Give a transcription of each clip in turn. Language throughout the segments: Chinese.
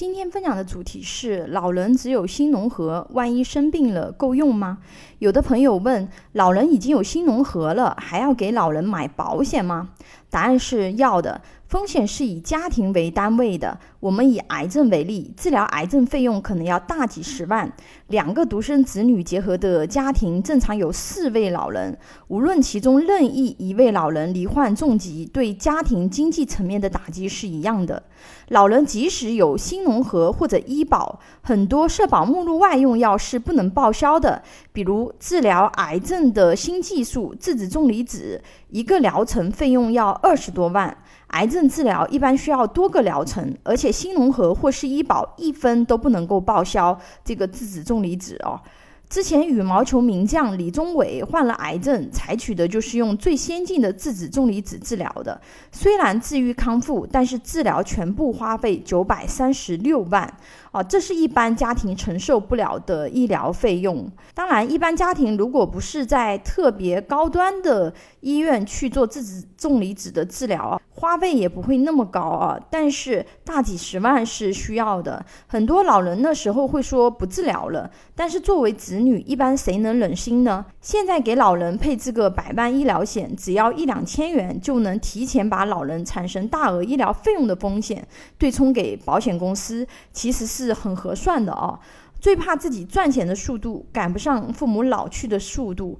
今天分享的主题是：老人只有新农合，万一生病了够用吗？有的朋友问：老人已经有新农合了，还要给老人买保险吗？答案是要的。风险是以家庭为单位的。我们以癌症为例，治疗癌症费用可能要大几十万。两个独生子女结合的家庭，正常有四位老人。无论其中任意一位老人罹患重疾，对家庭经济层面的打击是一样的。老人即使有新农合或者医保，很多社保目录外用药是不能报销的。比如治疗癌症的新技术质子重离子，一个疗程费用要二十多万。癌症治疗一般需要多个疗程，而且新农合或是医保一分都不能够报销这个质子重离子哦。之前羽毛球名将李宗伟患了癌症，采取的就是用最先进的质子重离子治疗的。虽然治愈康复，但是治疗全部花费九百三十六万啊，这是一般家庭承受不了的医疗费用。当然，一般家庭如果不是在特别高端的医院去做自子重离子的治疗啊，花费也不会那么高啊。但是大几十万是需要的。很多老人那时候会说不治疗了，但是作为子女一般谁能忍心呢？现在给老人配置个百万医疗险，只要一两千元，就能提前把老人产生大额医疗费用的风险对冲给保险公司，其实是是很合算的哦。最怕自己赚钱的速度赶不上父母老去的速度。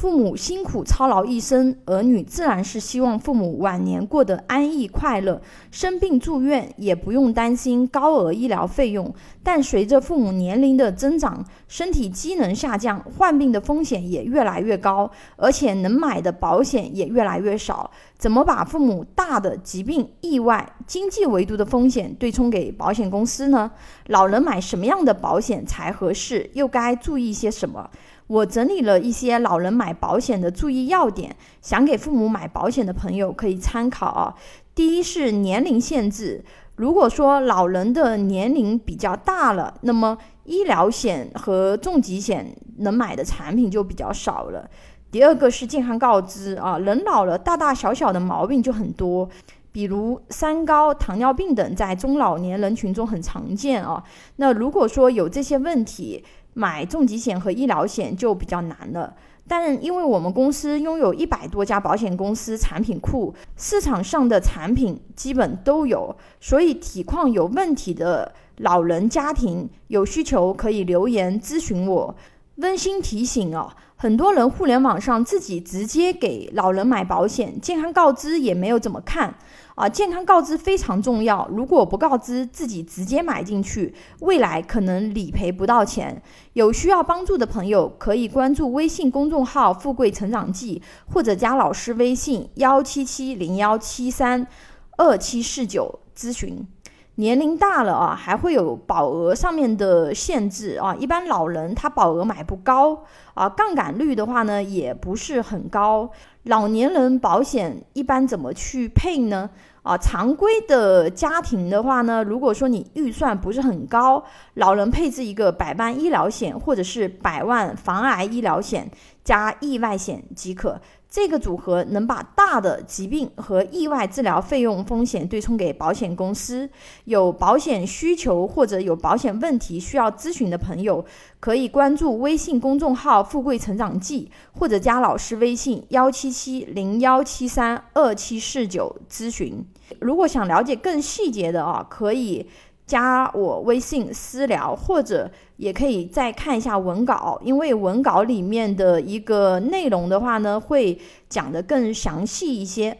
父母辛苦操劳一生，儿女自然是希望父母晚年过得安逸快乐，生病住院也不用担心高额医疗费用。但随着父母年龄的增长，身体机能下降，患病的风险也越来越高，而且能买的保险也越来越少。怎么把父母大的疾病、意外、经济维度的风险对冲给保险公司呢？老人买什么样的保险才合适？又该注意些什么？我整理了一些老人买保险的注意要点，想给父母买保险的朋友可以参考啊。第一是年龄限制，如果说老人的年龄比较大了，那么医疗险和重疾险能买的产品就比较少了。第二个是健康告知啊，人老了大大小小的毛病就很多，比如三高、糖尿病等，在中老年人群中很常见啊。那如果说有这些问题，买重疾险和医疗险就比较难了，但因为我们公司拥有一百多家保险公司产品库，市场上的产品基本都有，所以体况有问题的老人家庭有需求可以留言咨询我。温馨提醒哦，很多人互联网上自己直接给老人买保险，健康告知也没有怎么看。啊，健康告知非常重要。如果不告知，自己直接买进去，未来可能理赔不到钱。有需要帮助的朋友，可以关注微信公众号“富贵成长记”，或者加老师微信幺七七零幺七三二七四九咨询。年龄大了啊，还会有保额上面的限制啊。一般老人他保额买不高啊，杠杆率的话呢也不是很高。老年人保险一般怎么去配呢？啊，常规的家庭的话呢，如果说你预算不是很高，老人配置一个百万医疗险或者是百万防癌医疗险加意外险即可。这个组合能把大的疾病和意外治疗费用风险对冲给保险公司。有保险需求或者有保险问题需要咨询的朋友，可以关注微信公众号“富贵成长记”，或者加老师微信幺七七零幺七三二七四九咨询。如果想了解更细节的啊，可以。加我微信私聊，或者也可以再看一下文稿，因为文稿里面的一个内容的话呢，会讲得更详细一些。